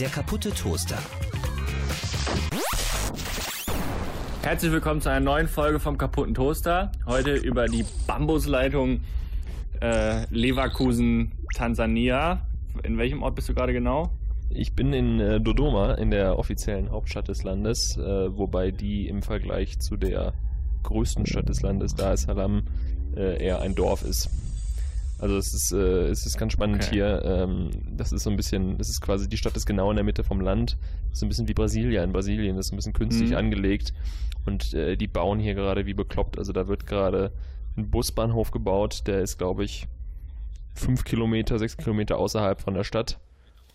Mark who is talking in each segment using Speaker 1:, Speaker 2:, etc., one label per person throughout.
Speaker 1: Der kaputte Toaster.
Speaker 2: Herzlich willkommen zu einer neuen Folge vom kaputten Toaster. Heute über die Bambusleitung äh, Leverkusen, Tansania. In welchem Ort bist du gerade genau?
Speaker 3: Ich bin in äh, Dodoma, in der offiziellen Hauptstadt des Landes, äh, wobei die im Vergleich zu der größten Stadt des Landes, Dar es Salaam, äh, eher ein Dorf ist. Also es ist, äh, es ist ganz spannend
Speaker 2: Okay.
Speaker 3: hier. Ähm, das ist so ein bisschen, das ist quasi, die Stadt ist genau in der Mitte vom Land. Das ist so ein bisschen wie Brasilia. In Brasilien das ist ein bisschen künstlich
Speaker 2: Mhm.
Speaker 3: angelegt. Und äh, die bauen hier gerade wie bekloppt. Also da wird gerade ein Busbahnhof gebaut, der ist, glaube ich, fünf Kilometer, sechs Kilometer außerhalb von der Stadt.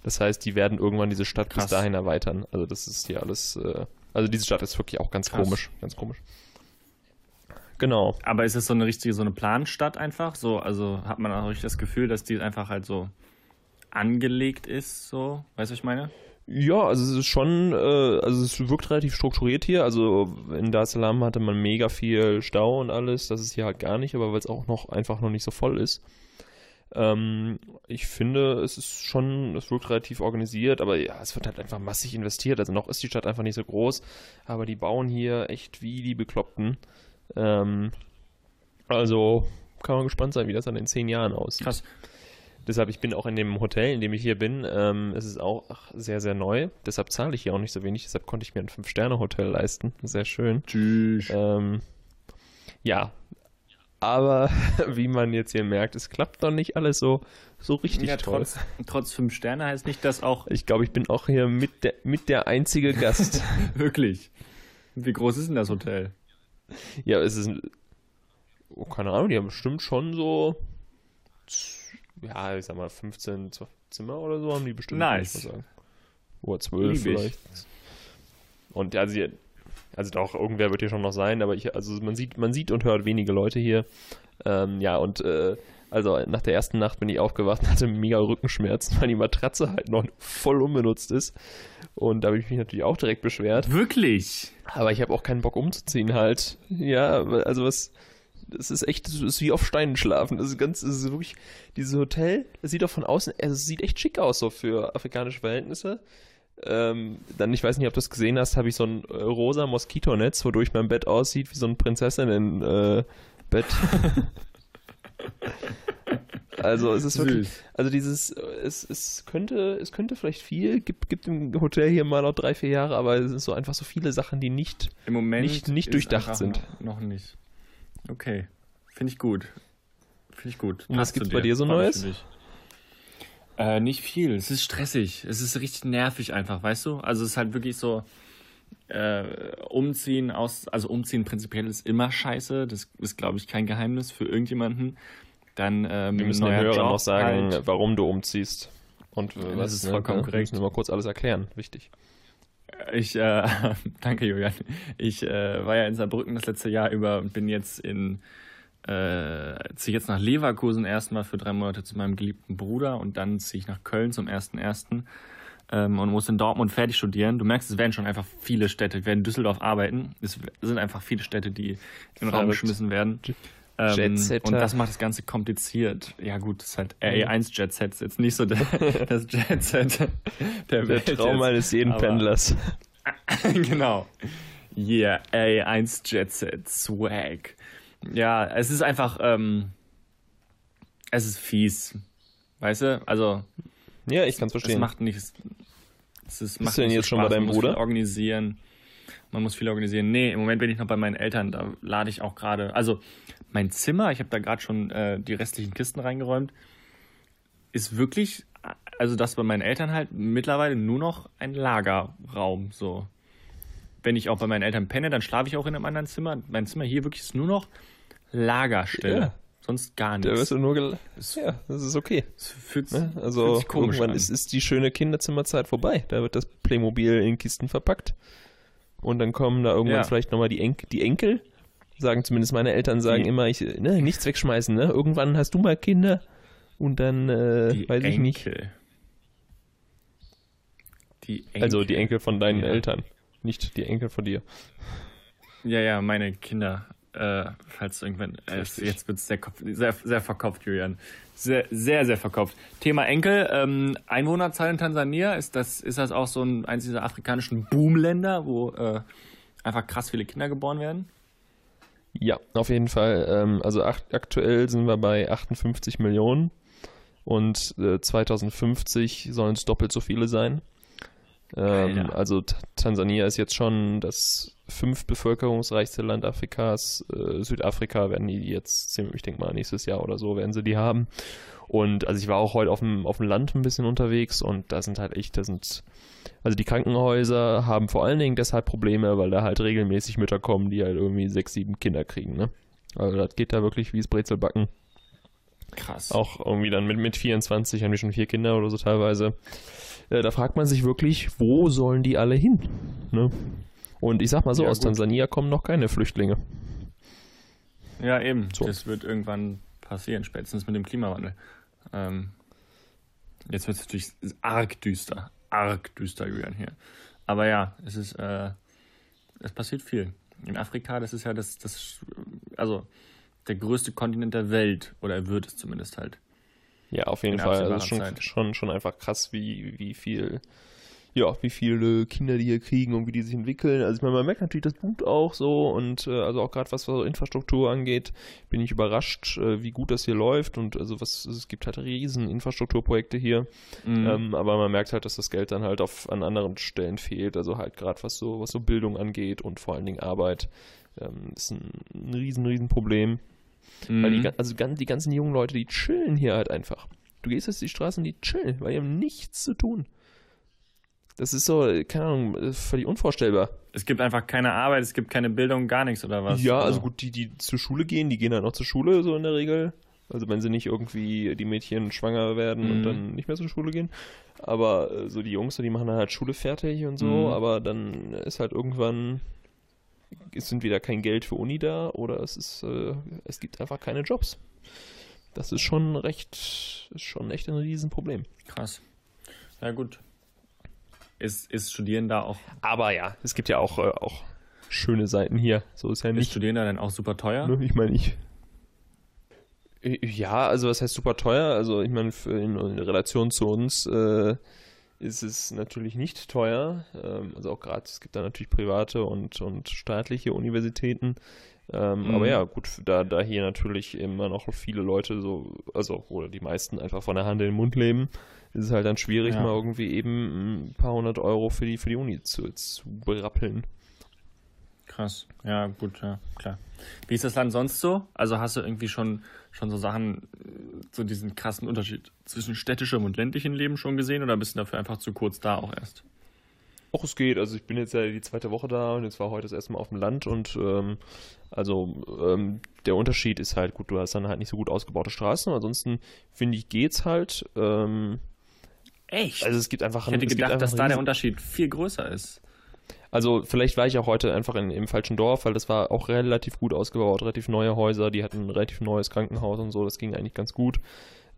Speaker 3: Das heißt, die werden irgendwann diese Stadt
Speaker 2: Krass.
Speaker 3: bis dahin erweitern. Also das ist hier alles, äh, also diese Stadt ist wirklich auch ganz
Speaker 2: Krass.
Speaker 3: komisch, ganz komisch. Genau.
Speaker 2: Aber ist es so eine richtige, so eine Planstadt einfach? So, also hat man auch das Gefühl, dass die einfach halt so angelegt ist, so? Weißt du, was ich meine?
Speaker 3: Ja, also es ist schon, äh, also es wirkt relativ strukturiert hier. Also in Dar es Salaam hatte man mega viel Stau und alles. Das ist hier halt gar nicht, aber weil es auch noch einfach noch nicht so voll ist. Ähm, ich finde, es ist schon, es wirkt relativ organisiert, aber ja, es wird halt einfach massig investiert. Also noch ist die Stadt einfach nicht so groß, aber die bauen hier echt wie die Bekloppten. Ähm, also kann man gespannt sein, wie das dann in zehn Jahren aussieht.
Speaker 2: Krass.
Speaker 3: Deshalb, ich bin auch in dem Hotel, in dem ich hier bin. Ähm, es ist auch sehr, sehr neu. Deshalb zahle ich hier auch nicht so wenig. Deshalb konnte ich mir ein Fünf-Sterne-Hotel leisten. Sehr schön.
Speaker 2: Tschüss.
Speaker 3: Ähm, ja. Aber wie man jetzt hier merkt, es klappt noch nicht alles so, so richtig
Speaker 2: ja,
Speaker 3: toll.
Speaker 2: trotz, trotz fünf Sterne heißt nicht, dass auch
Speaker 3: Ich glaube, ich bin auch hier mit der, mit der einzige Gast.
Speaker 2: wirklich. Wie groß ist denn das Hotel?
Speaker 3: ja, es ist. Oh, keine Ahnung, die haben bestimmt schon so. Ja, ich sag mal, 15 Z- Zimmer oder so haben die bestimmt.
Speaker 2: Nice.
Speaker 3: sagen. Oder 12
Speaker 2: Lieb ich.
Speaker 3: vielleicht. Und ja, sie. Also doch, irgendwer wird hier schon noch sein, aber ich, also man sieht, man sieht und hört wenige Leute hier. Ähm, ja, und äh, also nach der ersten Nacht bin ich aufgewacht und hatte mega Rückenschmerzen, weil die Matratze halt noch voll unbenutzt ist. Und da habe ich mich natürlich auch direkt beschwert.
Speaker 2: Wirklich?
Speaker 3: Aber ich habe auch keinen Bock umzuziehen halt. Ja, also was. Das ist echt, das ist wie auf Steinen schlafen. Das ist ganz, das ist wirklich, dieses Hotel, das sieht auch von außen, also es sieht echt schick aus, so für afrikanische Verhältnisse. Ähm, dann, ich weiß nicht, ob du das gesehen hast, habe ich so ein äh, rosa Moskitonetz, wodurch mein Bett aussieht wie so ein Prinzessinnen-Bett. also es ist wirklich,
Speaker 2: Süß.
Speaker 3: also dieses, es, es könnte, es könnte vielleicht viel, gibt, gibt im Hotel hier mal noch drei, vier Jahre, aber es sind so einfach so viele Sachen, die nicht
Speaker 2: Im Moment
Speaker 3: Nicht- nicht durchdacht sind.
Speaker 2: Noch, noch nicht. Okay. Finde ich gut. Finde ich gut.
Speaker 3: Und was gibt's
Speaker 2: zu
Speaker 3: bei dir so Neues?
Speaker 2: Äh, nicht viel. Es ist stressig. Es ist richtig nervig einfach, weißt du? Also es ist halt wirklich so, äh, umziehen aus, also umziehen prinzipiell ist immer scheiße. Das ist, glaube ich, kein Geheimnis für irgendjemanden. Dann ähm,
Speaker 3: Wir müssen den
Speaker 2: neuer
Speaker 3: Hörern
Speaker 2: Job
Speaker 3: noch sagen,
Speaker 2: halt.
Speaker 3: warum du umziehst. Und äh,
Speaker 2: Das
Speaker 3: was,
Speaker 2: ist
Speaker 3: ne?
Speaker 2: vollkommen
Speaker 3: Wir
Speaker 2: korrekt.
Speaker 3: müssen immer kurz alles erklären. Wichtig.
Speaker 2: Ich, äh, danke Julian. Ich äh, war ja in Saarbrücken das letzte Jahr über und bin jetzt in, äh, ziehe jetzt nach Leverkusen erstmal für drei Monate zu meinem geliebten Bruder und dann ziehe ich nach Köln zum 1.1. Ähm, und muss in Dortmund fertig studieren. Du merkst, es werden schon einfach viele Städte, werden in Düsseldorf arbeiten. Es sind einfach viele Städte, die in den Raum geschmissen werden. Ähm, und das macht das Ganze kompliziert. Ja gut, das ist halt RE1 Jetset, ist jetzt nicht so der, das Jetset der
Speaker 3: Der
Speaker 2: Welt
Speaker 3: Traum eines jeden
Speaker 2: Aber-
Speaker 3: Pendlers.
Speaker 2: genau. Yeah, A1 Jet Set Swag. Ja, es ist einfach, ähm, es ist fies. Weißt du? Also,
Speaker 3: Ja, ich kann es
Speaker 2: es
Speaker 3: verstehen.
Speaker 2: macht nicht. Es ist, macht
Speaker 3: du denn jetzt schon bei deinem
Speaker 2: Man muss
Speaker 3: Bruder?
Speaker 2: Viel organisieren. Man muss viel organisieren. Nee, im Moment bin ich noch bei meinen Eltern. Da lade ich auch gerade. Also, mein Zimmer, ich habe da gerade schon äh, die restlichen Kisten reingeräumt, ist wirklich, also das bei meinen Eltern halt mittlerweile nur noch ein Lagerraum. So. Wenn ich auch bei meinen Eltern penne, dann schlafe ich auch in einem anderen Zimmer. Mein Zimmer hier wirklich ist nur noch Lagerstelle.
Speaker 3: Ja.
Speaker 2: Sonst gar
Speaker 3: Da wirst
Speaker 2: nichts.
Speaker 3: du nur gel ja, das ist okay.
Speaker 2: es fühlt,
Speaker 3: Ne?
Speaker 2: fühlt
Speaker 3: Also
Speaker 2: sich komisch
Speaker 3: irgendwann
Speaker 2: an.
Speaker 3: ist, ist die schöne Kinderzimmerzeit vorbei. Da wird das Playmobil in Kisten verpackt. Und dann kommen da irgendwann
Speaker 2: Ja.
Speaker 3: vielleicht nochmal die, Enk die Enkel. Sagen zumindest meine Eltern sagen
Speaker 2: Die-
Speaker 3: immer, ich, ne, nichts wegschmeißen, ne? Irgendwann hast du mal Kinder und dann äh,
Speaker 2: die
Speaker 3: weiß ich nicht.
Speaker 2: Enkel. Die Enkel.
Speaker 3: Also die Enkel von deinen
Speaker 2: Ja.
Speaker 3: Eltern, nicht die Enkel von dir.
Speaker 2: Ja, ja, meine Kinder. Äh, falls irgendwann, äh, jetzt wird es sehr, sehr, sehr verkopft, Julian. Sehr, sehr, sehr verkopft. Thema Enkel, ähm, Einwohnerzahl in Tansania, ist das, ist das auch so ein, eins dieser afrikanischen Boomländer, wo äh, einfach krass viele Kinder geboren werden?
Speaker 3: Ja, auf jeden Fall. Ähm, also akt aktuell sind wir bei 58 Millionen und äh, 2050 sollen es doppelt so viele sein. Ähm, also Tansania ist jetzt schon das fünf bevölkerungsreichste Land Afrikas. Äh, Südafrika werden die jetzt, ich denke mal, nächstes Jahr oder so werden sie die haben. Und also ich war auch heute auf dem, auf dem Land ein bisschen unterwegs und da sind halt echt, da sind, also die Krankenhäuser haben vor allen Dingen deshalb Probleme, weil da halt regelmäßig Mütter kommen, die halt irgendwie sechs, sieben Kinder kriegen, ne? Also das geht da wirklich wie das Brezelbacken. Krass. Auch irgendwie dann mit, mit 24 haben die schon vier Kinder oder so teilweise. Äh, da fragt man sich wirklich, wo sollen die alle hin? Ne? Und ich sag mal so, ja, aus gut. Tansania kommen noch keine Flüchtlinge.
Speaker 2: Ja, eben. So. Das wird irgendwann passieren, spätestens mit dem Klimawandel. Ähm, jetzt wird es natürlich arg düster. Arg düster, Julian, hier. Aber ja, es ist, äh, es passiert viel. In Afrika, das ist ja das, das, also der größte Kontinent der Welt, oder er wird es zumindest halt.
Speaker 3: Ja, auf jeden Fall. Das ist schon, schon, schon einfach krass, wie, wie viel ja, wie viele Kinder die hier kriegen und wie die sich entwickeln. Also ich meine, man merkt natürlich das Blut auch so und äh, also auch gerade was so Infrastruktur angeht, bin ich überrascht, äh, wie gut das hier läuft und also was es gibt halt riesen Infrastrukturprojekte hier, mhm. ähm, aber man merkt halt, dass das Geld dann halt auf an anderen Stellen fehlt. Also halt gerade was so was so Bildung angeht und vor allen Dingen Arbeit ähm, ist ein, ein riesen riesen Problem. Mhm. Weil die, mhm. also die ganzen jungen Leute, die chillen hier halt einfach. Du gehst jetzt die Straßen, die chillen, weil die haben nichts zu tun. Das ist so, keine Ahnung, völlig unvorstellbar.
Speaker 2: Es gibt einfach keine Arbeit, es gibt keine Bildung, gar nichts oder was?
Speaker 3: Ja, also gut, die, die zur Schule gehen, die gehen dann auch zur Schule, so in der Regel. Also wenn sie nicht irgendwie die Mädchen schwanger werden mhm. und dann nicht mehr zur Schule gehen. Aber äh, so die Jungs, die machen dann halt Schule fertig und so, mhm. aber dann ist halt irgendwann, es sind wieder kein Geld für Uni da oder es ist, äh, es gibt einfach keine Jobs. Das ist schon recht, ist schon echt ein Riesenproblem.
Speaker 2: Krass. Ja gut, ist, ist Studieren da auch.
Speaker 3: Aber ja, es gibt ja auch, äh, auch schöne Seiten hier. So ist ja nicht. Ist
Speaker 2: Studieren da denn auch super teuer?
Speaker 3: Ne, ich meine, ich. Ja, also was heißt super teuer? Also ich meine, in, in Relation zu uns äh, ist es natürlich nicht teuer. Ähm, also auch gerade, es gibt da natürlich private und, und staatliche Universitäten. Ähm, mhm. Aber ja, gut, da, da hier natürlich immer noch viele Leute so, also, oder die meisten einfach von der Hand in den Mund leben, ist es halt dann schwierig, ja. mal irgendwie eben ein paar hundert Euro für die, für die Uni zu, zu berappeln.
Speaker 2: Krass, ja, gut, ja, klar. Wie ist das Land sonst so? Also hast du irgendwie schon, schon so Sachen, so diesen krassen Unterschied zwischen städtischem und ländlichem Leben schon gesehen oder bist du dafür einfach zu kurz da auch erst?
Speaker 3: Auch es geht. Also ich bin jetzt ja die zweite Woche da und jetzt war heute das erste Mal auf dem Land und ähm, also ähm, der Unterschied ist halt, gut, du hast dann halt nicht so gut ausgebaute Straßen, ansonsten finde ich geht's halt. Ähm,
Speaker 2: Echt?
Speaker 3: Also es gibt einfach.
Speaker 2: Ich hätte gedacht, dass da der Unterschied viel größer ist.
Speaker 3: Also vielleicht war ich auch heute einfach in, im falschen Dorf, weil das war auch relativ gut ausgebaut, relativ neue Häuser, die hatten ein relativ neues Krankenhaus und so, das ging eigentlich ganz gut.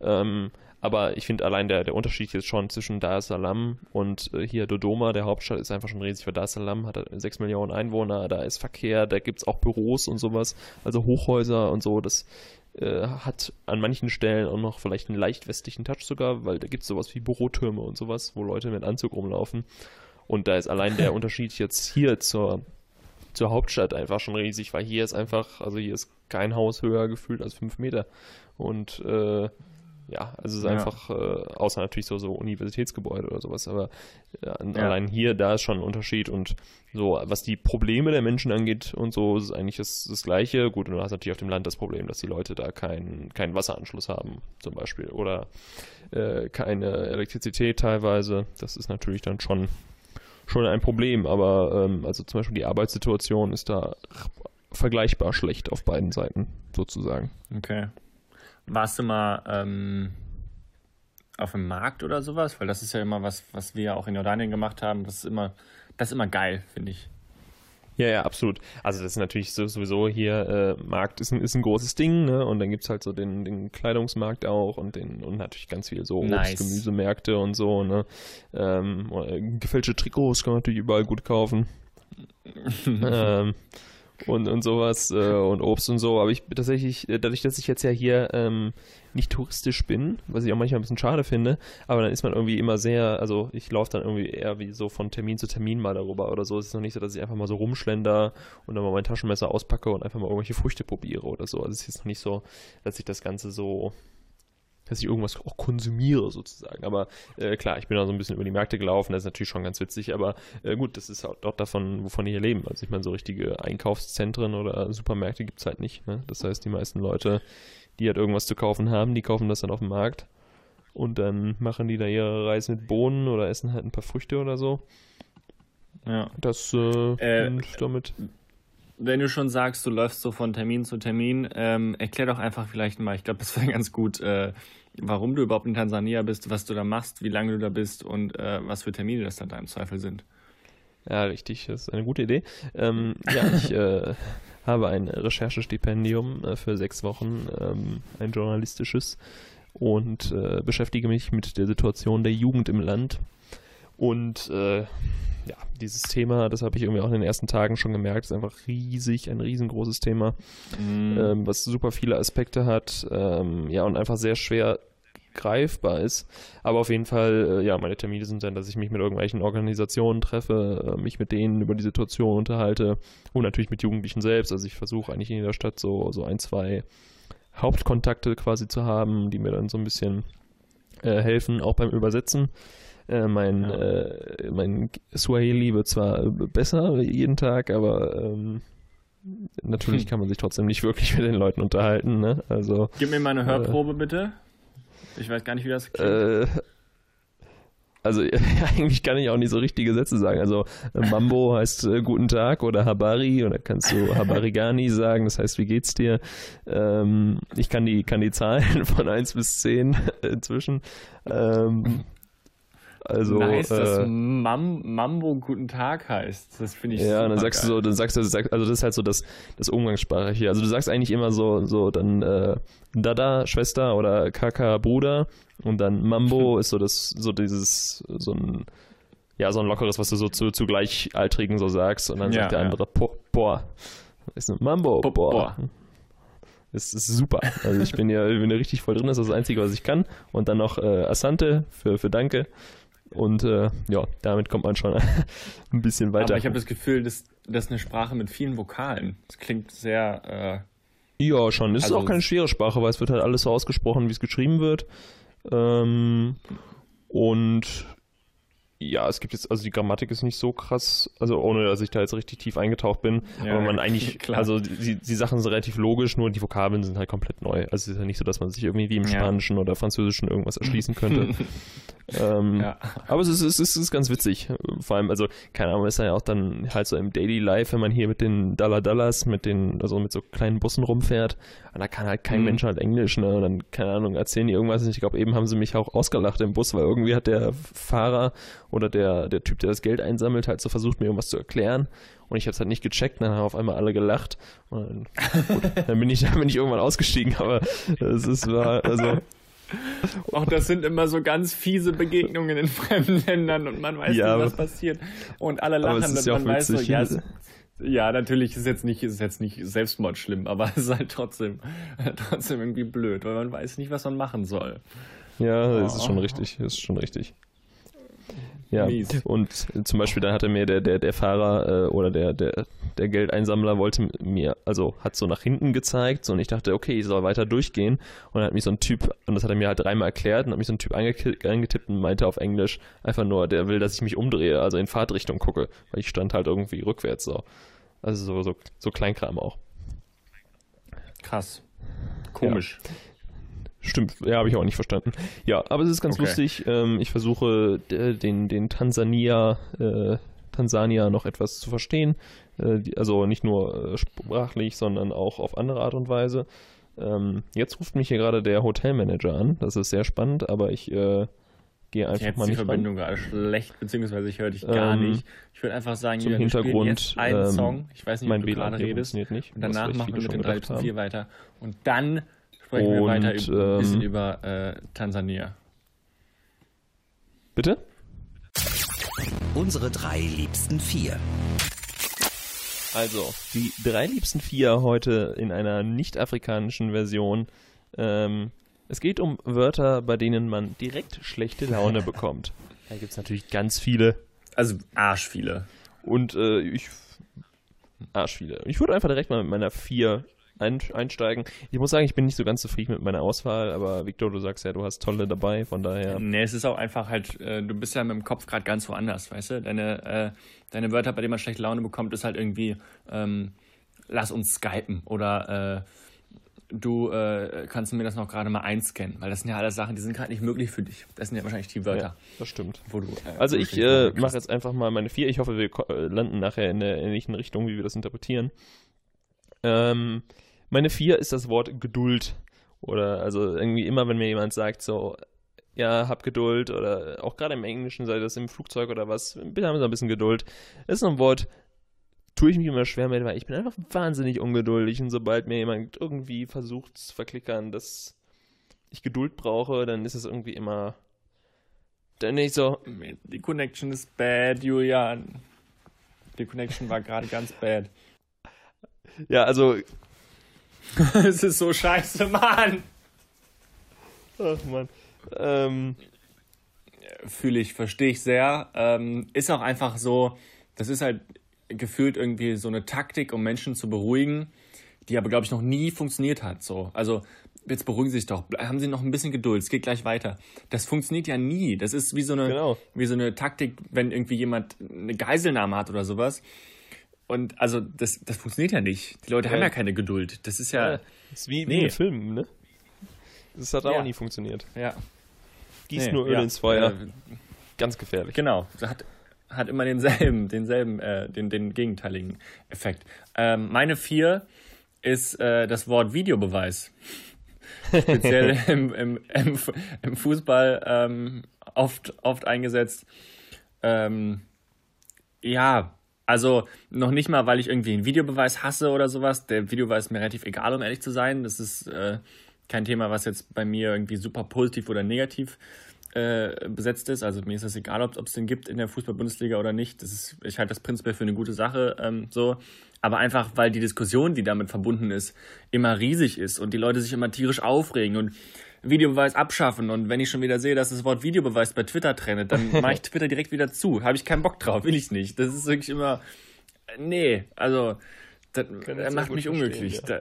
Speaker 3: Ähm, aber ich finde allein der, der Unterschied jetzt schon zwischen Dar es Salaam und äh, hier Dodoma, der Hauptstadt, ist einfach schon riesig. Für Dar es Salaam hat 6 Millionen Einwohner, da ist Verkehr, da gibt es auch Büros und sowas, also Hochhäuser und so. Das äh, hat an manchen Stellen auch noch vielleicht einen leicht westlichen Touch sogar, weil da gibt es sowas wie Bürotürme und sowas, wo Leute mit Anzug rumlaufen. Und da ist allein der Unterschied jetzt hier zur, zur Hauptstadt einfach schon riesig, weil hier ist einfach, also hier ist kein Haus höher gefühlt als fünf Meter. Und äh, ja, also es ist ja. einfach, äh, außer natürlich so, so Universitätsgebäude oder sowas, aber äh, ja. allein hier, da ist schon ein Unterschied und so, was die Probleme der Menschen angeht und so, ist eigentlich das, das Gleiche. Gut, und du hast natürlich auf dem Land das Problem, dass die Leute da keinen keinen Wasseranschluss haben, zum Beispiel, oder äh, keine Elektrizität teilweise. Das ist natürlich dann schon, schon ein Problem, aber ähm, also zum Beispiel die Arbeitssituation ist da vergleichbar schlecht auf beiden Seiten, sozusagen.
Speaker 2: Okay. Warst du mal ähm, auf dem Markt oder sowas? Weil das ist ja immer was, was wir auch in Jordanien gemacht haben. Das ist immer, das ist immer geil, finde ich.
Speaker 3: Ja, ja, absolut. Also das ist natürlich sowieso hier, äh, Markt ist ein, ist ein großes Ding, ne? Und dann gibt es halt so den, den Kleidungsmarkt auch und den und natürlich ganz viel so nice. Obst, Gemüsemärkte und so, ne? Ähm, gefälschte Trikots kann man natürlich überall gut kaufen. ähm, und, und sowas äh, und Obst und so. Aber ich tatsächlich, äh, dadurch, dass ich jetzt ja hier ähm, nicht touristisch bin, was ich auch manchmal ein bisschen schade finde, aber dann ist man irgendwie immer sehr, also ich laufe dann irgendwie eher wie so von Termin zu Termin mal darüber oder so. Es ist noch nicht so, dass ich einfach mal so rumschlender und dann mal mein Taschenmesser auspacke und einfach mal irgendwelche Früchte probiere oder so. Also es ist jetzt noch nicht so, dass ich das Ganze so dass ich irgendwas auch konsumiere sozusagen. Aber äh, klar, ich bin da so ein bisschen über die Märkte gelaufen, das ist natürlich schon ganz witzig, aber äh, gut, das ist auch dort davon, wovon die hier leben. Also ich meine, so richtige Einkaufszentren oder Supermärkte gibt es halt nicht. Ne? Das heißt, die meisten Leute, die halt irgendwas zu kaufen haben, die kaufen das dann auf dem Markt und dann machen die da ihre Reise mit Bohnen oder essen halt ein paar Früchte oder so. Ja. Das äh, äh damit
Speaker 2: wenn du schon sagst, du läufst so von Termin zu Termin, ähm, erklär doch einfach vielleicht mal, ich glaube, das wäre ganz gut, äh, warum du überhaupt in Tansania bist, was du da machst, wie lange du da bist und äh, was für Termine das dann da im Zweifel sind.
Speaker 3: Ja, richtig, das ist eine gute Idee. Ähm, ja, ich äh, habe ein Recherchestipendium äh, für sechs Wochen, ähm, ein journalistisches, und äh, beschäftige mich mit der Situation der Jugend im Land. Und äh, ja, dieses Thema, das habe ich irgendwie auch in den ersten Tagen schon gemerkt, ist einfach riesig, ein riesengroßes Thema, mm. ähm, was super viele Aspekte hat, ähm, ja, und einfach sehr schwer greifbar ist. Aber auf jeden Fall, äh, ja, meine Termine sind dann, dass ich mich mit irgendwelchen Organisationen treffe, äh, mich mit denen über die Situation unterhalte und natürlich mit Jugendlichen selbst. Also ich versuche eigentlich in jeder Stadt so, so ein, zwei Hauptkontakte quasi zu haben, die mir dann so ein bisschen äh, helfen, auch beim Übersetzen. Äh, mein, ja. äh, mein Swahili wird zwar besser jeden Tag, aber ähm, natürlich hm. kann man sich trotzdem nicht wirklich mit den Leuten unterhalten. Ne? Also,
Speaker 2: Gib mir mal eine Hörprobe, äh, bitte. Ich weiß gar nicht, wie das klingt. Äh,
Speaker 3: also eigentlich kann ich auch nicht so richtige Sätze sagen. Also Mambo heißt äh, guten Tag oder Habari oder kannst du Habarigani sagen, das heißt, wie geht's dir? Ähm, ich kann die, kann die Zahlen von 1 bis 10 inzwischen. Ähm, also,
Speaker 2: nice, äh, dass Mam Mambo guten Tag heißt. Das finde ich
Speaker 3: Ja, und dann sagst geil. du so, dann sagst du, also das ist halt so das, das Umgangssprache hier. Also du sagst eigentlich immer so, so dann äh, Dada, Schwester oder Kaka, Bruder und dann Mambo ist so das, so dieses, so ein, ja, so ein lockeres, was du so zu, zu Gleichaltrigen so sagst und dann ja, sagt der andere, ja. boah, ist ein Mambo, boah. boah. Das ist super. Also ich bin ja, bin ja richtig voll drin, das ist das Einzige, was ich kann. Und dann noch äh, Asante für, für Danke. Und äh, ja, damit kommt man schon ein bisschen weiter.
Speaker 2: Aber ich habe das Gefühl, das, das ist eine Sprache mit vielen Vokalen. Das klingt sehr.
Speaker 3: Äh, ja, schon. Es also, ist auch keine schwere Sprache, weil es wird halt alles so ausgesprochen, wie es geschrieben wird. Ähm, und ja, es gibt jetzt, also die Grammatik ist nicht so krass, also ohne, dass ich da jetzt richtig tief eingetaucht bin, ja, aber man eigentlich, klar. also die, die Sachen sind relativ logisch, nur die Vokabeln sind halt komplett neu. Also es ist ja nicht so, dass man sich irgendwie wie im Spanischen ja. oder Französischen irgendwas erschließen könnte. ähm, ja. Aber es ist, es, ist, es ist ganz witzig. Vor allem, also, keine Ahnung, ist ja auch dann halt so im Daily Life, wenn man hier mit den Dollar Dollars, mit den, also mit so kleinen Bussen rumfährt, und da kann halt kein mhm. Mensch halt Englisch, ne? Und dann, keine Ahnung, erzählen die irgendwas. Ich glaube, eben haben sie mich auch ausgelacht im Bus, weil irgendwie hat der Fahrer oder der, der Typ, der das Geld einsammelt, halt so versucht, mir irgendwas zu erklären. Und ich habe es halt nicht gecheckt, dann haben auf einmal alle gelacht. Und dann, gut, dann, bin ich, dann bin ich irgendwann ausgestiegen, aber es ist, war, also.
Speaker 2: Auch das sind immer so ganz fiese Begegnungen in fremden Ländern und man weiß ja, nicht, was passiert. Und alle lachen und ja man weiß so, ja, ja, natürlich ist jetzt nicht, ist jetzt nicht Selbstmord schlimm, aber es ist halt trotzdem, trotzdem irgendwie blöd, weil man weiß nicht, was man machen soll.
Speaker 3: Ja, das oh. ist schon richtig, das ist schon richtig. Ja, Mies. und zum Beispiel dann hatte mir der, der, der Fahrer äh, oder der, der, der Geldeinsammler wollte mir, also hat so nach hinten gezeigt so, und ich dachte, okay, ich soll weiter durchgehen und dann hat mich so ein Typ, und das hat er mir halt dreimal erklärt und hat mich so ein Typ angetippt und meinte auf Englisch einfach nur, der will, dass ich mich umdrehe, also in Fahrtrichtung gucke, weil ich stand halt irgendwie rückwärts so. Also so, so, so Kleinkram auch.
Speaker 2: Krass. Komisch. Ja.
Speaker 3: Stimmt, ja, habe ich auch nicht verstanden. Ja, aber es ist ganz okay. lustig. Ähm, ich versuche den, den Tansania, äh, Tansania noch etwas zu verstehen. Äh, die, also nicht nur äh, sprachlich, sondern auch auf andere Art und Weise. Ähm, jetzt ruft mich hier gerade der Hotelmanager an. Das ist sehr spannend, aber ich äh, gehe einfach
Speaker 2: jetzt
Speaker 3: mal
Speaker 2: nicht die Verbindung ran. gerade schlecht, beziehungsweise ich höre dich gar ähm, nicht. Ich würde einfach sagen,
Speaker 3: zum Hintergrund
Speaker 2: jetzt einen ähm, Song. Ich weiß nicht,
Speaker 3: ob du gerade redest.
Speaker 2: Nicht, und danach machen wir mit dem 3 4 weiter. Und dann sprechen wir weiter über, ein bisschen ähm, über äh, Tansania.
Speaker 3: Bitte?
Speaker 1: Unsere drei liebsten vier.
Speaker 3: Also, die drei liebsten vier heute in einer nicht-afrikanischen Version. Ähm, es geht um Wörter, bei denen man direkt schlechte Laune bekommt. Da gibt es natürlich ganz viele.
Speaker 2: Also arsch viele.
Speaker 3: Und äh, ich. Arsch viele. Ich würde einfach direkt mal mit meiner vier ein, einsteigen. Ich muss sagen, ich bin nicht so ganz zufrieden mit meiner Auswahl, aber Victor, du sagst ja, du hast tolle dabei, von daher.
Speaker 2: Nee, es ist auch einfach halt, äh, du bist ja mit dem Kopf gerade ganz woanders, weißt du? Deine, äh, deine Wörter, bei denen man schlechte Laune bekommt, ist halt irgendwie, ähm, lass uns skypen oder äh, du äh, kannst mir das noch gerade mal einscannen, weil das sind ja alles Sachen, die sind gerade nicht möglich für dich. Das sind ja wahrscheinlich die Wörter. Ja,
Speaker 3: das stimmt.
Speaker 2: Wo du,
Speaker 3: äh, also ich äh, mache jetzt einfach mal meine vier. Ich hoffe, wir landen nachher in der ähnlichen Richtung, wie wir das interpretieren. Ähm, meine vier ist das Wort Geduld. Oder also irgendwie immer, wenn mir jemand sagt, so, ja, hab Geduld oder auch gerade im Englischen, sei das im Flugzeug oder was, bitte haben Sie ein bisschen Geduld. Das ist so ein Wort, tue ich mich immer schwer mit, weil ich bin einfach wahnsinnig ungeduldig und sobald mir jemand irgendwie versucht zu verklickern, dass ich Geduld brauche, dann ist es irgendwie immer dann nicht so.
Speaker 2: Die Connection ist bad, Julian. Die Connection war gerade ganz bad.
Speaker 3: Ja, also.
Speaker 2: es ist so scheiße, Mann.
Speaker 3: Ach, Mann. Ähm.
Speaker 2: Fühle ich, verstehe ich sehr. Ähm, ist auch einfach so, das ist halt gefühlt irgendwie so eine Taktik, um Menschen zu beruhigen, die aber, glaube ich, noch nie funktioniert hat. So. Also, jetzt beruhigen Sie sich doch, haben Sie noch ein bisschen Geduld, es geht gleich weiter. Das funktioniert ja nie. Das ist wie so eine, genau. wie so eine Taktik, wenn irgendwie jemand eine Geiselnahme hat oder sowas. Und also, das, das funktioniert ja nicht. Die Leute ja. haben ja keine Geduld. Das ist ja. ja
Speaker 3: das ist wie, nee. wie in Filmen, ne? Das hat auch ja. nie funktioniert.
Speaker 2: Ja.
Speaker 3: Gießt nee, nur Öl ins Feuer. Ganz gefährlich.
Speaker 2: Genau. Hat hat immer denselben, denselben, äh, den, den gegenteiligen Effekt. Ähm, meine vier ist äh, das Wort Videobeweis. Speziell im, im, im, im Fußball ähm, oft, oft eingesetzt. Ähm, ja, also noch nicht mal, weil ich irgendwie einen Videobeweis hasse oder sowas. Der Videobeweis ist mir relativ egal, um ehrlich zu sein. Das ist äh, kein Thema, was jetzt bei mir irgendwie super positiv oder negativ äh, besetzt ist. Also mir ist es egal, ob es den gibt in der Fußball-Bundesliga oder nicht. Das ist, ich halte das prinzipiell für eine gute Sache ähm, so. Aber einfach, weil die Diskussion, die damit verbunden ist, immer riesig ist und die Leute sich immer tierisch aufregen und Videobeweis abschaffen. Und wenn ich schon wieder sehe, dass das Wort Videobeweis bei Twitter trennt, dann mache ich Twitter direkt wieder zu. Habe ich keinen Bock drauf, will ich nicht. Das ist wirklich immer. Nee, also das, das macht mich unglücklich. Ja.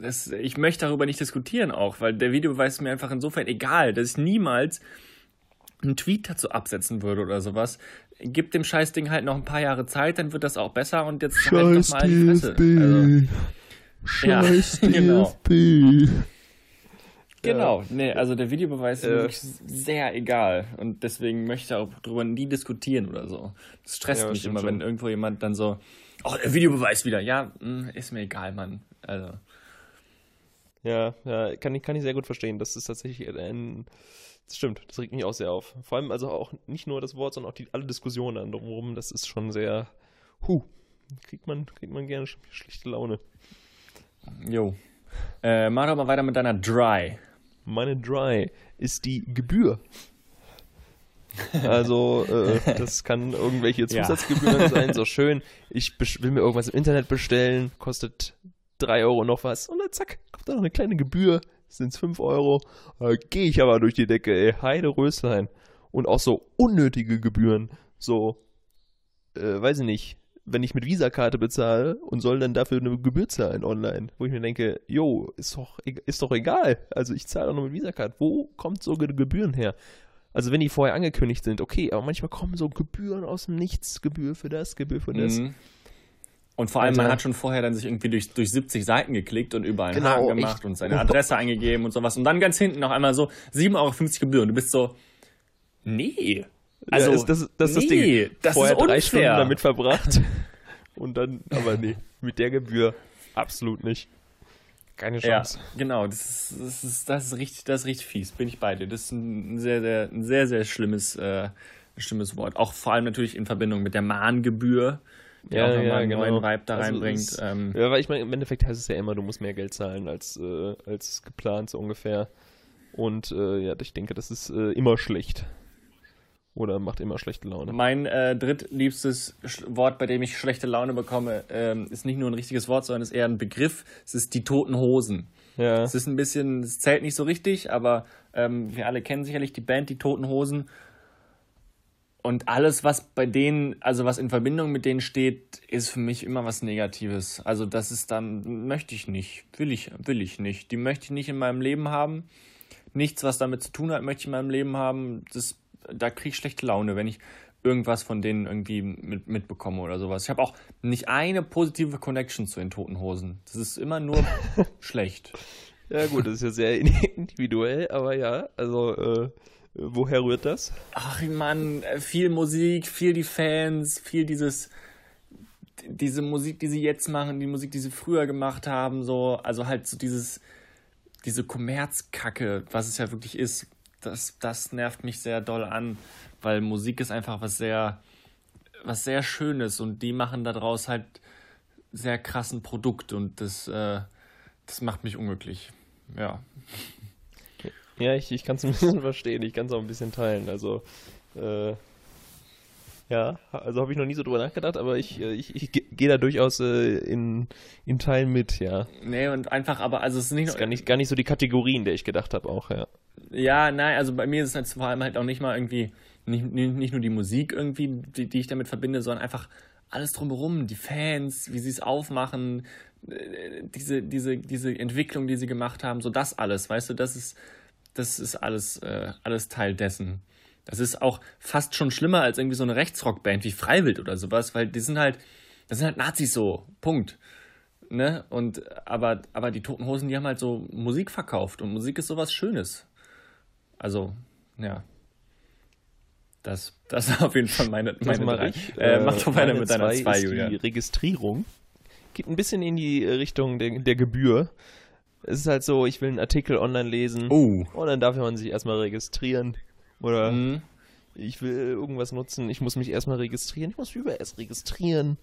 Speaker 2: Das, ich möchte darüber nicht diskutieren auch, weil der Videobeweis ist mir einfach insofern egal, dass ich niemals einen Tweet dazu absetzen würde oder sowas. Gib dem Scheißding halt noch ein paar Jahre Zeit, dann wird das auch besser und jetzt
Speaker 3: Scheiß halt doch mal die Fresse. Also, Scheiß ja, genau.
Speaker 2: Genau, nee, also der Videobeweis ist äh, wirklich sehr egal und deswegen möchte ich auch darüber nie diskutieren oder so. Das stresst ja, mich immer, schon. wenn irgendwo jemand dann so, oh, der Videobeweis wieder. Ja, mh, hm, ist mir egal, Mann. Also.
Speaker 3: Ja, ja, kann ich, kann ich sehr gut verstehen. Das ist tatsächlich ein, das stimmt, das regt mich auch sehr auf. Vor allem also auch nicht nur das Wort, sondern auch die, alle Diskussionen drumherum, das ist schon sehr, huh, kriegt man, kriegt man gerne schlechte Laune.
Speaker 2: Jo. Äh, mach doch mal weiter mit deiner Dry.
Speaker 3: Meine Dry ist die Gebühr. Also, äh, das kann irgendwelche Zusatzgebühren ja. sein, so schön. Ich will mir irgendwas im Internet bestellen, kostet 3 Euro noch was. Und dann zack, kommt da noch eine kleine Gebühr, sind es 5 Euro. Da gehe ich aber durch die Decke, ey. Heide Röslein. Und auch so unnötige Gebühren. So, äh, weiß ich nicht, wenn ich mit Visakarte bezahle und soll dann dafür eine Gebühr zahlen online, wo ich mir denke, jo, ist doch, ist doch egal. Also ich zahle auch nur mit Visakarte. Wo kommt so Gebühren her? Also wenn die vorher angekündigt sind, okay, aber manchmal kommen so Gebühren aus dem Nichts, Gebühr für das, Gebühr für das. Mhm.
Speaker 2: Und vor allem, Alter. man hat schon vorher dann sich irgendwie durch, durch 70 Seiten geklickt und überall einen genau, Haken gemacht und seine Adresse eingegeben und sowas. Und dann ganz hinten noch einmal so 7,50 Euro Gebühren. Du bist so, nee,
Speaker 3: also, ja, ist das, das ist nee, das Ding.
Speaker 2: Das Vorher ist
Speaker 3: drei Stunden damit verbracht. Und dann, aber nee, mit der Gebühr absolut nicht. Keine Chance.
Speaker 2: Ja, genau, das ist, das ist, das ist richtig, das ist richtig fies, bin ich bei dir. Das ist ein sehr, sehr, ein sehr, sehr schlimmes, äh, schlimmes Wort. Auch vor allem natürlich in Verbindung mit der Mahngebühr, die ja, auch nochmal ja, einen genau. neuen Vibe da also reinbringt. Ist,
Speaker 3: ähm, ja, weil ich meine, im Endeffekt heißt es ja immer, du musst mehr Geld zahlen als, äh, als geplant, so ungefähr. Und äh, ja, ich denke, das ist äh, immer schlecht. Oder macht immer schlechte Laune?
Speaker 2: Mein äh, drittliebstes Wort, bei dem ich schlechte Laune bekomme, ähm, ist nicht nur ein richtiges Wort, sondern ist eher ein Begriff. Es ist die toten Hosen. Ja. Es ist ein bisschen, es zählt nicht so richtig, aber ähm, wir alle kennen sicherlich die Band Die Toten Hosen. Und alles, was bei denen, also was in Verbindung mit denen steht, ist für mich immer was Negatives. Also das ist dann, möchte ich nicht, will ich, will ich nicht. Die möchte ich nicht in meinem Leben haben. Nichts, was damit zu tun hat, möchte ich in meinem Leben haben. Das, da kriege ich schlechte Laune, wenn ich irgendwas von denen irgendwie mit, mitbekomme oder sowas. Ich habe auch nicht eine positive Connection zu den Toten Hosen. Das ist immer nur schlecht.
Speaker 3: Ja gut, das ist ja sehr individuell, aber ja, also äh, Woher rührt das?
Speaker 2: Ach man, viel Musik, viel die Fans, viel dieses diese Musik, die sie jetzt machen, die Musik, die sie früher gemacht haben, so, also halt so dieses diese Kommerzkacke, was es ja wirklich ist, das das nervt mich sehr doll an, weil Musik ist einfach was sehr was sehr schönes und die machen daraus halt sehr krassen Produkt und das äh, das macht mich unglücklich. Ja.
Speaker 3: Ja, ich, ich kann es ein bisschen verstehen. Ich kann es auch ein bisschen teilen. Also, äh, ja, also habe ich noch nie so drüber nachgedacht, aber ich, äh, ich, ich gehe da durchaus äh, in, in Teilen mit, ja.
Speaker 2: Nee, und einfach, aber also es ist nicht,
Speaker 3: ist gar nicht gar nicht so die Kategorien, der ich gedacht habe auch, ja.
Speaker 2: Ja, nein, also bei mir ist es halt vor allem halt auch nicht mal irgendwie, nicht, nicht nur die Musik irgendwie, die, die ich damit verbinde, sondern einfach alles drumherum, die Fans, wie sie es aufmachen, äh, diese, diese, diese Entwicklung, die sie gemacht haben, so das alles, weißt du, das ist das ist alles, äh, alles Teil dessen. Das ist auch fast schon schlimmer als irgendwie so eine Rechtsrockband wie Freiwild oder sowas, weil die sind halt, das sind halt Nazis so, Punkt. Ne? Und aber, aber die Toten Hosen, die haben halt so Musik verkauft und Musik ist sowas Schönes. Also, ja. Das, das ist auf jeden Fall meine, meine
Speaker 3: drei. Ich, äh, mach doch weiter mit deiner zwei, Julia. Die Registrierung geht ein bisschen in die Richtung der, der Gebühr. Es ist halt so, ich will einen Artikel online lesen
Speaker 2: oh.
Speaker 3: und dann darf man sich erstmal registrieren. Oder mhm. ich will irgendwas nutzen, ich muss mich erstmal registrieren, ich muss mich über erst registrieren.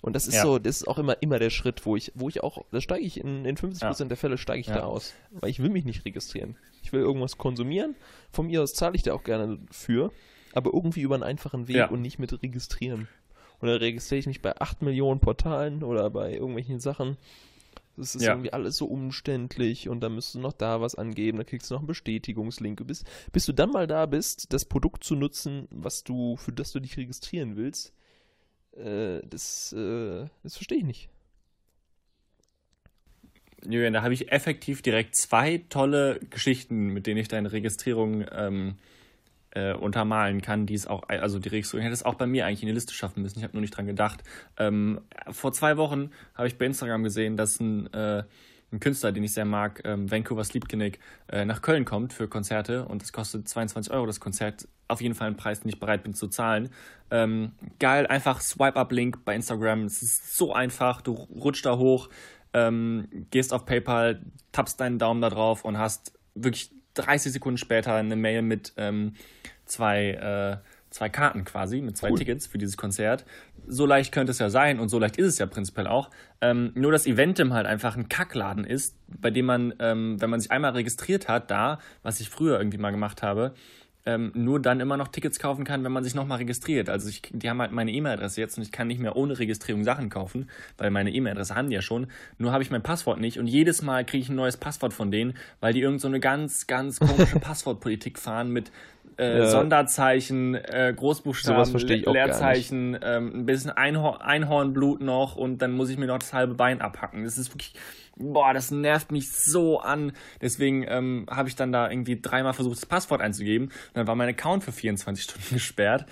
Speaker 3: Und das ist ja. so, das ist auch immer, immer der Schritt, wo ich, wo ich auch, da steige ich in, in 50% ja. der Fälle steige ich ja. da aus. Weil ich will mich nicht registrieren. Ich will irgendwas konsumieren. Von mir aus zahle ich da auch gerne für, aber irgendwie über einen einfachen Weg und nicht mit registrieren. Und dann registriere ich mich bei 8 Millionen Portalen oder bei irgendwelchen Sachen. Das ist ja. irgendwie alles so umständlich und dann müsstest du noch da was angeben, dann kriegst du noch einen Bestätigungslink. Bis, bis du dann mal da bist, das Produkt zu nutzen, was du, für das du dich registrieren willst, äh, das, äh, das verstehe ich nicht.
Speaker 2: Julian, da habe ich effektiv direkt zwei tolle Geschichten, mit denen ich deine Registrierung ähm, äh, untermalen kann, die es auch, also die Registrierung hätte es auch bei mir eigentlich in die Liste schaffen müssen. Ich habe nur nicht dran gedacht. Ähm, vor zwei Wochen habe ich bei Instagram gesehen, dass ein, äh, ein Künstler, den ich sehr mag, ähm, Vancouver Sleepclinic, äh, nach Köln kommt für Konzerte und es kostet 22 Euro das Konzert. Auf jeden Fall ein Preis, den ich bereit bin zu zahlen. Ähm, geil, einfach Swipe-Up-Link bei Instagram. Es ist so einfach. Du rutschst da hoch, ähm, gehst auf PayPal, tappst deinen Daumen da drauf und hast wirklich 30 Sekunden später eine Mail mit ähm, zwei, äh, zwei Karten quasi, mit zwei cool. Tickets für dieses Konzert. So leicht könnte es ja sein und so leicht ist es ja prinzipiell auch. Ähm, nur dass Eventim halt einfach ein Kackladen ist, bei dem man, ähm, wenn man sich einmal registriert hat, da, was ich früher irgendwie mal gemacht habe, ähm, nur dann immer noch Tickets kaufen kann, wenn man sich nochmal registriert. Also ich, die haben halt meine E-Mail-Adresse jetzt und ich kann nicht mehr ohne Registrierung Sachen kaufen, weil meine E-Mail-Adresse haben die ja schon. Nur habe ich mein Passwort nicht und jedes Mal kriege ich ein neues Passwort von denen, weil die irgend so eine ganz, ganz komische Passwortpolitik fahren mit äh, ja. Sonderzeichen, äh, Großbuchstaben, Leerzeichen, ähm, ein bisschen Einhor Einhornblut noch und dann muss ich mir noch das halbe Bein abhacken. Das ist wirklich boah, das nervt mich so an. Deswegen ähm, habe ich dann da irgendwie dreimal versucht, das Passwort einzugeben. Und dann war mein Account für 24 Stunden gesperrt.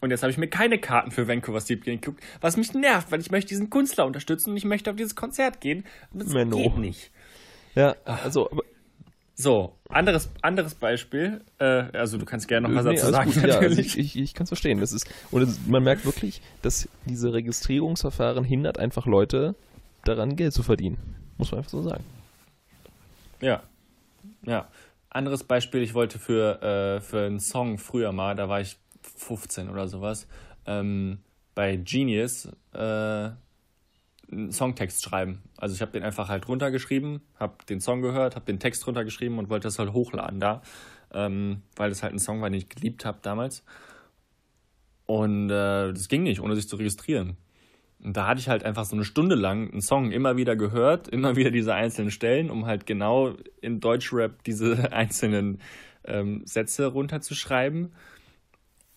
Speaker 2: Und jetzt habe ich mir keine Karten für Vancouver Steep geguckt, was mich nervt, weil ich möchte diesen Künstler unterstützen und ich möchte auf dieses Konzert gehen. Das Menno. geht nicht.
Speaker 3: Ja, also, aber
Speaker 2: so, anderes, anderes Beispiel. Äh, also du kannst gerne noch was nee, dazu sagen.
Speaker 3: Gut, ja, also ich ich, ich kann es verstehen. Das ist, und es, man merkt wirklich, dass diese Registrierungsverfahren hindert einfach Leute daran, Geld zu verdienen. Muss man einfach so sagen.
Speaker 2: Ja. Ja. Anderes Beispiel, ich wollte für, äh, für einen Song früher mal, da war ich 15 oder sowas, ähm, bei Genius äh, einen Songtext schreiben. Also ich habe den einfach halt runtergeschrieben, habe den Song gehört, habe den Text runtergeschrieben und wollte das halt hochladen da, ähm, weil das halt ein Song war, den ich geliebt habe damals. Und äh, das ging nicht, ohne sich zu registrieren. Und da hatte ich halt einfach so eine Stunde lang einen Song immer wieder gehört, immer wieder diese einzelnen Stellen, um halt genau in Deutschrap diese einzelnen ähm, Sätze runterzuschreiben.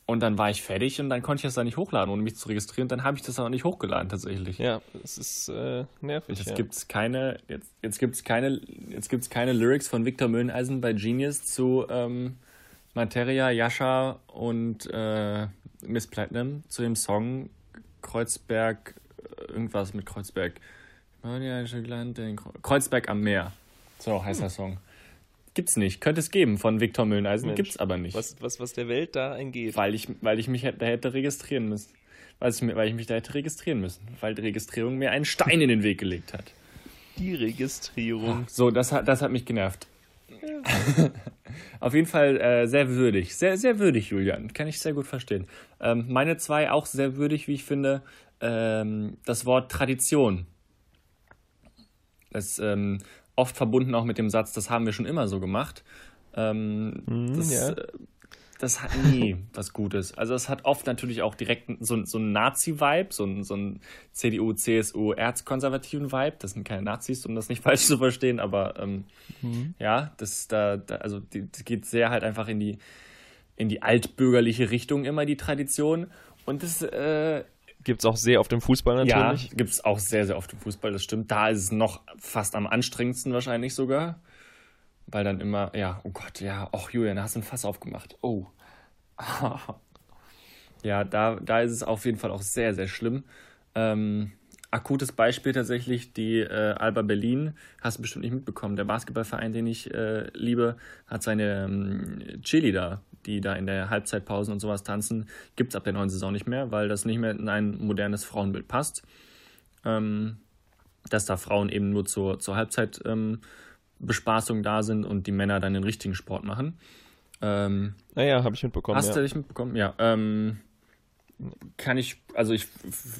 Speaker 2: Und dann war ich fertig und dann konnte ich das da nicht hochladen, ohne mich zu registrieren. Dann habe ich das auch nicht hochgeladen tatsächlich.
Speaker 3: Ja, es ist äh, nervig.
Speaker 2: Jetzt
Speaker 3: ja.
Speaker 2: gibt's keine, jetzt, jetzt gibt's keine, jetzt gibt's keine Lyrics von Victor Möhneisen bei Genius zu ähm, Materia, Yasha und äh, Miss Platinum zu dem Song Kreuzberg, äh, irgendwas mit Kreuzberg. Kreuzberg am Meer. So heißt der Song. Gibt's nicht. Könnte es geben von Victor Mühleneisen,
Speaker 3: Mensch,
Speaker 2: gibt's aber nicht.
Speaker 3: Was, was, was der Welt da eingeht.
Speaker 2: Weil ich, weil ich mich hätte, hätte registrieren müssen. Weil ich, weil ich mich da hätte registrieren müssen. Weil die Registrierung mir einen Stein in den Weg gelegt hat.
Speaker 3: Die Registrierung.
Speaker 2: So, das hat, das hat mich genervt. Auf jeden Fall äh, sehr würdig. Sehr, sehr würdig, Julian. Kann ich sehr gut verstehen. Ähm, meine zwei auch sehr würdig, wie ich finde. Ähm, das Wort Tradition. Das ähm, oft verbunden auch mit dem Satz, das haben wir schon immer so gemacht. Ähm,
Speaker 3: Hm,
Speaker 2: das,
Speaker 3: ja.
Speaker 2: Das hat nie was Gutes. Also es hat oft natürlich auch direkt so, so einen Nazi-Vibe, so, einen- so einen CDU, CSU, erzkonservativen Vibe. Das sind keine Nazis, um das nicht falsch zu verstehen, aber ähm, ja, das da, da also die, das geht sehr halt einfach in die in die altbürgerliche Richtung immer die Tradition und das äh,
Speaker 3: Gibt es auch sehr auf dem Fußball
Speaker 2: ja,
Speaker 3: natürlich.
Speaker 2: gibt es auch sehr, sehr oft im Fußball, das stimmt. Da ist es noch fast am anstrengendsten wahrscheinlich sogar. Weil dann immer, ja, oh Gott, ja, och Julian, da hast du ein Fass aufgemacht. Oh. ja, da, da ist es auf jeden Fall auch sehr, sehr schlimm. Ähm, akutes Beispiel tatsächlich, die äh, Alba Berlin, hast du bestimmt nicht mitbekommen, der Basketballverein, den ich äh, liebe, hat seine ähm, Cheerleader, die da in der Halbzeitpausen und sowas tanzen, gibt es ab der neuen Saison nicht mehr, weil das nicht mehr in ein modernes Frauenbild passt. Ähm, dass da Frauen eben nur zur, zur Halbzeit ähm, Bespaßung da sind und die Männer dann den richtigen Sport machen. Ähm,
Speaker 3: Naja, habe ich mitbekommen.
Speaker 2: Hast
Speaker 3: ja.
Speaker 2: du dich mitbekommen? Ja. Ähm, kann ich, also ich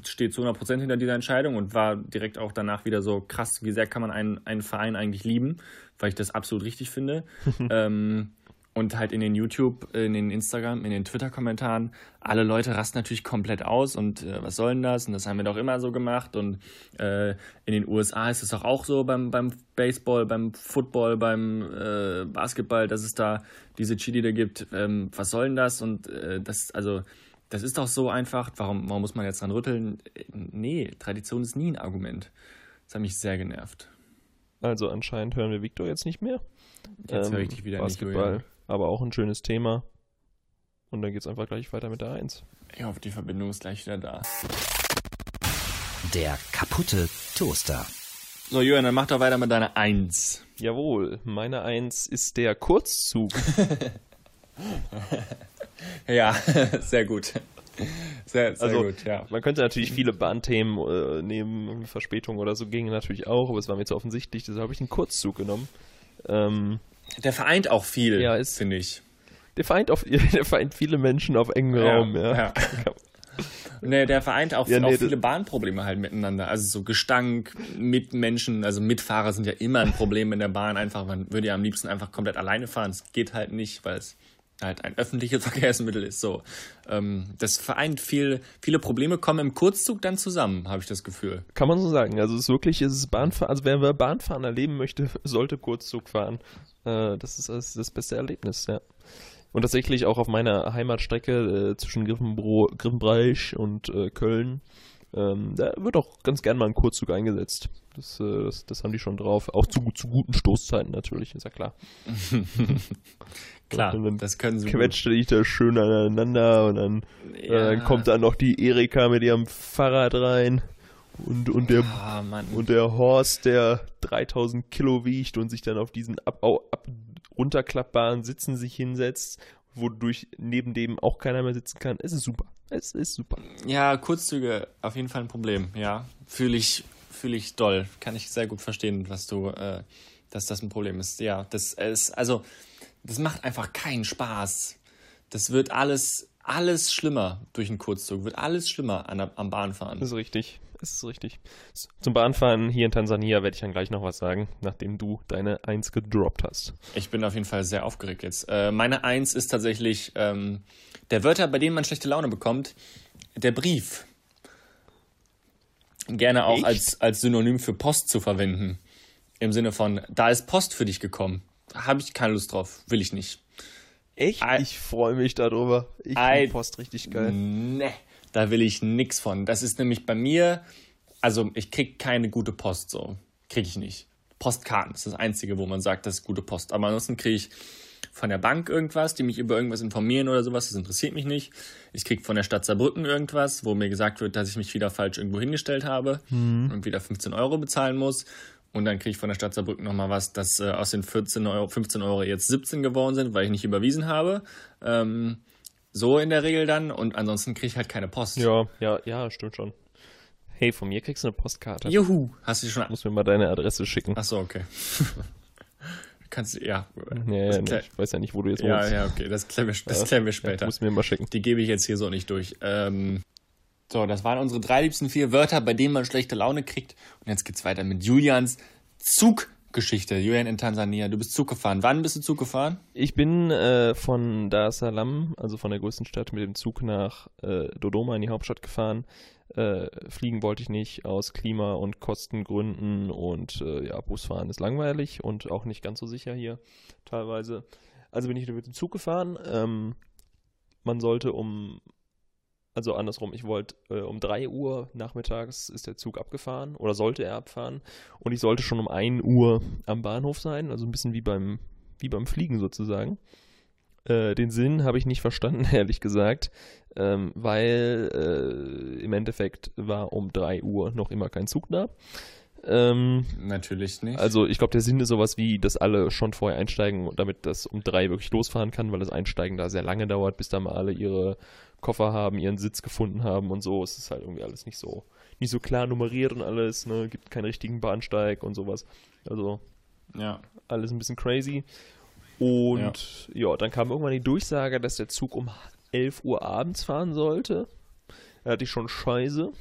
Speaker 2: stehe zu 100% hinter dieser Entscheidung und war direkt auch danach wieder so krass, wie sehr kann man einen, einen Verein eigentlich lieben, weil ich das absolut richtig finde. ähm, und halt in den YouTube, in den Instagram, in den Twitter-Kommentaren, alle Leute rasten natürlich komplett aus und äh, was soll denn das? Und das haben wir doch immer so gemacht. Und äh, in den USA ist es doch auch so beim, beim Baseball, beim Football, beim äh, Basketball, dass es da diese Cheerleader gibt. Ähm, was soll denn das? Und äh, das, also, das ist doch so einfach. Warum, warum muss man jetzt dran rütteln? Nee, Tradition ist nie ein Argument. Das hat mich sehr genervt.
Speaker 3: Also anscheinend hören wir Victor jetzt nicht mehr.
Speaker 2: Jetzt
Speaker 3: Ähm,
Speaker 2: höre ich dich wieder nicht,
Speaker 3: Basketball,
Speaker 2: Julian.
Speaker 3: Aber auch ein schönes Thema. Und dann geht's einfach gleich weiter mit der 1.
Speaker 2: Ich hoffe, die Verbindung ist gleich wieder da.
Speaker 1: Der kaputte Toaster.
Speaker 2: So, Julian, dann mach doch weiter mit deiner Eins.
Speaker 3: Jawohl, meine 1 ist der Kurzzug.
Speaker 2: Ja, sehr gut. Sehr, sehr
Speaker 3: Also,
Speaker 2: gut, ja.
Speaker 3: Man könnte natürlich viele Bahnthemen äh, nehmen, Verspätung oder so, ging natürlich auch, aber es war mir zu offensichtlich, deshalb habe ich einen Kurzzug genommen. Ähm,
Speaker 2: Der vereint auch viel,
Speaker 3: Ja, ist-
Speaker 2: finde ich.
Speaker 3: der, vereint auf, der vereint viele Menschen auf engem Raum, ja.
Speaker 2: ja. Nee, der vereint auch,
Speaker 3: Ja, nee,
Speaker 2: auch viele Bahnprobleme halt miteinander. Also so Gestank, Mitmenschen, also Mitfahrer sind ja immer ein Problem in der Bahn. Einfach, man würde ja am liebsten einfach komplett alleine fahren. Es geht halt nicht, weil es halt ein öffentliches Verkehrsmittel ist. So, ähm, das vereint viel, viele Probleme kommen im Kurzzug dann zusammen, habe ich das Gefühl.
Speaker 3: Kann man so sagen. Also es ist wirklich, es ist Bahnfahren, also wer Bahnfahren erleben möchte, sollte Kurzzug fahren. Äh, das ist das, das beste Erlebnis, ja. Und tatsächlich auch auf meiner Heimatstrecke äh, zwischen Griffenbro, Griffenbreich und äh, Köln, ähm, da wird auch ganz gern mal ein Kurzzug eingesetzt. Das, äh, das, das haben die schon drauf. Auch zu, zu guten Stoßzeiten natürlich, ist ja klar.
Speaker 2: Klar,
Speaker 3: Und dann
Speaker 2: das können sie.
Speaker 3: Quetschte dich da schön aneinander und dann, äh, dann kommt da noch die Erika mit ihrem Fahrrad rein und, und der
Speaker 2: Ah,
Speaker 3: und der Horst, der 3000 Kilo wiegt und sich dann auf diesen ab, ab, runterklappbaren Sitzen sich hinsetzt, wodurch neben dem auch keiner mehr sitzen kann. Es ist super. Es ist super.
Speaker 2: Ja, Kurzzüge auf jeden Fall ein Problem, ja. Fühle ich, fühle ich doll. Kann ich sehr gut verstehen, was du, äh, dass das ein Problem ist. Ja, das ist, also, das macht einfach keinen Spaß. Das wird alles, alles schlimmer durch einen Kurzzug. Wird alles schlimmer an, am Bahnfahren.
Speaker 3: Das ist richtig. Das ist richtig. Zum Bahnfahren hier in Tansania werde ich dann gleich noch was sagen, nachdem du deine Eins gedroppt hast.
Speaker 2: Ich bin auf jeden Fall sehr aufgeregt jetzt. Äh, meine Eins ist tatsächlich ähm, der Wörter, bei denen man schlechte Laune bekommt. Der Brief. Gerne auch
Speaker 3: Echt?
Speaker 2: als, als Synonym für Post zu verwenden. Im Sinne von, da ist Post für dich gekommen. Habe ich keine Lust drauf. Will ich nicht.
Speaker 3: Echt?
Speaker 2: Ei-
Speaker 3: Ich freue mich darüber. Ich finde Post richtig geil.
Speaker 2: Ne, da will ich nix von. Das ist nämlich bei mir, also ich krieg keine gute Post so. Krieg ich nicht. Postkarten ist das Einzige, wo man sagt, das ist gute Post. Aber ansonsten kriege ich von der Bank irgendwas, die mich über irgendwas informieren oder sowas. Das interessiert mich nicht. Ich krieg von der Stadt Saarbrücken irgendwas, wo mir gesagt wird, dass ich mich wieder falsch irgendwo hingestellt habe und wieder 15 Euro bezahlen muss. Und dann kriege ich von der Stadt Saarbrücken nochmal was, dass äh, aus den 14 Euro, 15 Euro jetzt 17 geworden sind, weil ich nicht überwiesen habe. Ähm, so in der Regel dann. Und ansonsten kriege ich halt keine Post.
Speaker 3: Ja, ja, ja, stimmt schon. Hey, von mir kriegst du eine Postkarte.
Speaker 2: Juhu. Hast du schon.
Speaker 3: Muss mir mal deine Adresse schicken.
Speaker 2: Achso, okay. Kannst du, ja.
Speaker 3: Nee,
Speaker 2: Das
Speaker 3: nee, ich weiß ja nicht, wo du jetzt
Speaker 2: Ja,
Speaker 3: wohnst.
Speaker 2: ja, okay. Das klären wir, das klären wir
Speaker 3: Ja,
Speaker 2: später.
Speaker 3: musst mir mal schicken.
Speaker 2: Die gebe ich jetzt hier so nicht durch. Ähm, so, das waren unsere drei liebsten vier Wörter, bei denen man schlechte Laune kriegt. Und jetzt geht's weiter mit Julians Zuggeschichte. Julian in Tansania. Du bist Zug gefahren. Wann bist du Zug gefahren?
Speaker 3: Ich bin äh, von Dar es Salaam, also von der größten Stadt, mit dem Zug nach äh, Dodoma in die Hauptstadt gefahren. Äh, fliegen wollte ich nicht aus Klima- und Kostengründen und äh, ja, Busfahren ist langweilig und auch nicht ganz so sicher hier teilweise. Also bin ich mit dem Zug gefahren. Ähm, man sollte um, also andersrum, ich wollte äh, um 3 Uhr nachmittags ist der Zug abgefahren oder sollte er abfahren und ich sollte schon um 1 Uhr am Bahnhof sein, also ein bisschen wie beim, wie beim Fliegen sozusagen. Äh, den Sinn habe ich nicht verstanden, ehrlich gesagt, ähm, weil äh, im Endeffekt war um 3 Uhr noch immer kein Zug da. Ähm,
Speaker 2: Natürlich nicht.
Speaker 3: also ich glaube, der Sinn ist sowas wie, dass alle schon vorher einsteigen, damit das um drei wirklich losfahren kann, weil das Einsteigen da sehr lange dauert, bis da mal alle ihre Koffer haben, ihren Sitz gefunden haben und so. Es ist halt irgendwie alles nicht so, nicht so klar nummeriert und alles, ne? Gibt keinen richtigen Bahnsteig und sowas. Also
Speaker 2: ja.
Speaker 3: alles ein bisschen crazy. Und ja. dann kam irgendwann die Durchsage, dass der Zug um 11 Uhr abends fahren sollte. Da hatte ich schon Scheiße.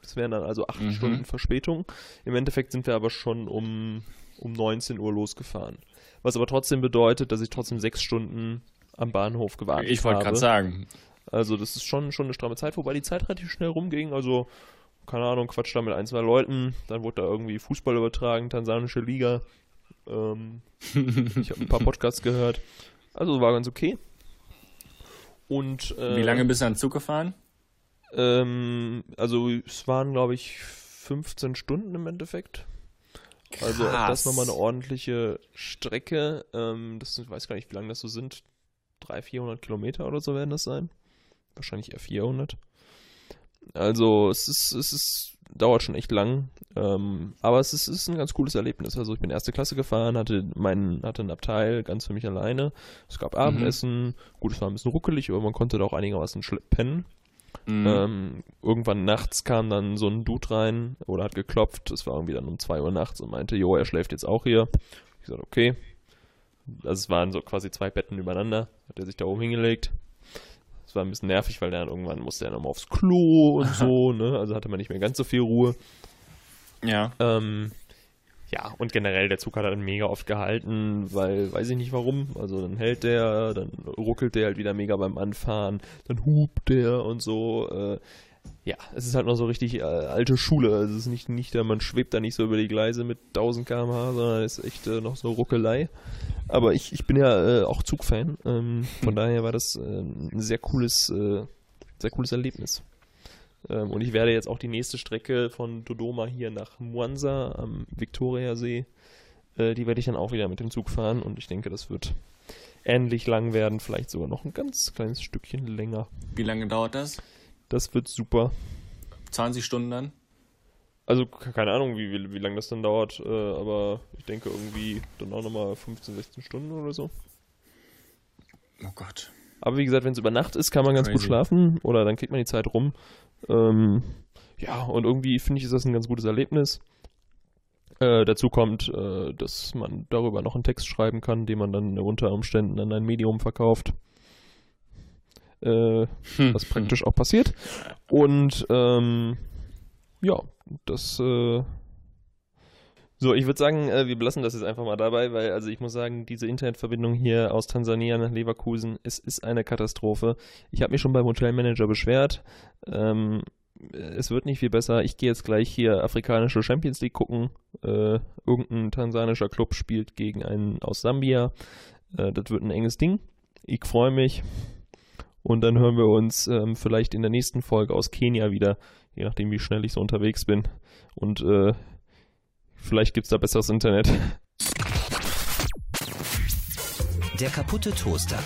Speaker 3: Das wären dann also 8
Speaker 2: Mhm.
Speaker 3: Stunden Verspätung. Im Endeffekt sind wir aber schon um, um 19 Uhr losgefahren. Was aber trotzdem bedeutet, dass ich trotzdem 6 Stunden am Bahnhof gewartet
Speaker 2: Ich wollte
Speaker 3: habe.
Speaker 2: gerade sagen.
Speaker 3: Also das ist schon, schon eine stramme Zeit, wobei die Zeit relativ schnell rumging. Also, keine Ahnung, quatsch da mit ein, zwei Leuten. Dann wurde da irgendwie Fußball übertragen, tansanische Liga. Ähm, ich habe ein paar Podcasts gehört. Also war ganz okay. Und äh,
Speaker 2: Wie lange bist du an Zug gefahren?
Speaker 3: Ähm, also es waren, glaube ich, 15 Stunden im Endeffekt. Also auch das
Speaker 2: Krass.
Speaker 3: nochmal eine ordentliche Strecke. Ähm, das ich weiß gar nicht, wie lange das so sind. 300, 400 Kilometer oder so werden das sein. Wahrscheinlich eher 400. Also es ist, es ist, dauert schon echt lang. Ähm, aber es ist, ist ein ganz cooles Erlebnis. Also ich bin erste Klasse gefahren, hatte meinen, hatte ein Abteil ganz für mich alleine. Es gab Abendessen. Gut, es war ein bisschen ruckelig, aber man konnte da auch einigermaßen pennen.
Speaker 2: Mhm.
Speaker 3: Ähm, irgendwann nachts kam dann so ein Dude rein oder hat geklopft. Es war irgendwie dann um 2 Uhr nachts und meinte, jo, er schläft jetzt auch hier. Ich gesagt, okay. Also es waren so quasi zwei Betten übereinander. Hat er sich da oben hingelegt. Es war ein bisschen nervig, weil dann irgendwann musste er nochmal aufs Klo und so, ne? Also hatte man nicht mehr ganz so viel Ruhe.
Speaker 2: ja.
Speaker 3: Ähm, ja, und generell, der Zug hat dann mega oft gehalten, weil, weiß ich nicht warum. Also dann hält der, dann ruckelt der halt wieder mega beim Anfahren, dann hupt der und so. Äh, ja, es ist halt noch so richtig äh, alte Schule. Also es ist nicht, nicht, da- man schwebt da nicht so über die Gleise mit 1000 km/h, sondern es ist echt äh, noch so Ruckelei. Aber ich, ich bin ja äh, auch Zugfan. Ähm, von daher war das äh, ein sehr cooles, äh, sehr cooles Erlebnis. Ähm, und ich werde jetzt auch die nächste Strecke von Dodoma hier nach Mwanza am Viktoriasee, äh, die werde ich dann auch wieder mit dem Zug fahren und ich denke, das wird ähnlich lang werden, vielleicht sogar noch ein ganz kleines Stückchen länger.
Speaker 2: Wie lange dauert das?
Speaker 3: Das wird super.
Speaker 2: 20 Stunden dann?
Speaker 3: Also ke- keine Ahnung, wie, wie, wie lange das dann dauert, äh, aber ich denke irgendwie dann auch nochmal 15, 16 Stunden oder so.
Speaker 2: Oh Gott.
Speaker 3: Aber wie gesagt, wenn es über Nacht ist, kann man ganz gut
Speaker 2: Crazy.
Speaker 3: schlafen oder dann kriegt man die Zeit rum. Ähm, ja, und irgendwie finde ich, ist das ein ganz gutes Erlebnis. Äh, dazu kommt, äh, dass man darüber noch einen Text schreiben kann, den man dann unter Umständen an ein Medium verkauft. Äh, was praktisch auch passiert. Und ähm, ja, das äh, so, ich würde sagen, äh, wir belassen das jetzt einfach mal dabei, weil, also ich muss sagen, diese Internetverbindung hier aus Tansania nach Leverkusen, es ist eine Katastrophe. Ich habe mich schon beim Hotelmanager beschwert. Ähm, es wird nicht viel besser. Ich gehe jetzt gleich hier afrikanische Champions League gucken. Äh, irgendein tansanischer Club spielt gegen einen aus Sambia. Äh, das wird ein enges Ding. Ich freue mich. Und dann hören wir uns ähm, vielleicht in der nächsten Folge aus Kenia wieder, je nachdem, wie schnell ich so unterwegs bin. Und äh, Vielleicht gibt es da besseres Internet.
Speaker 1: Der kaputte Toaster.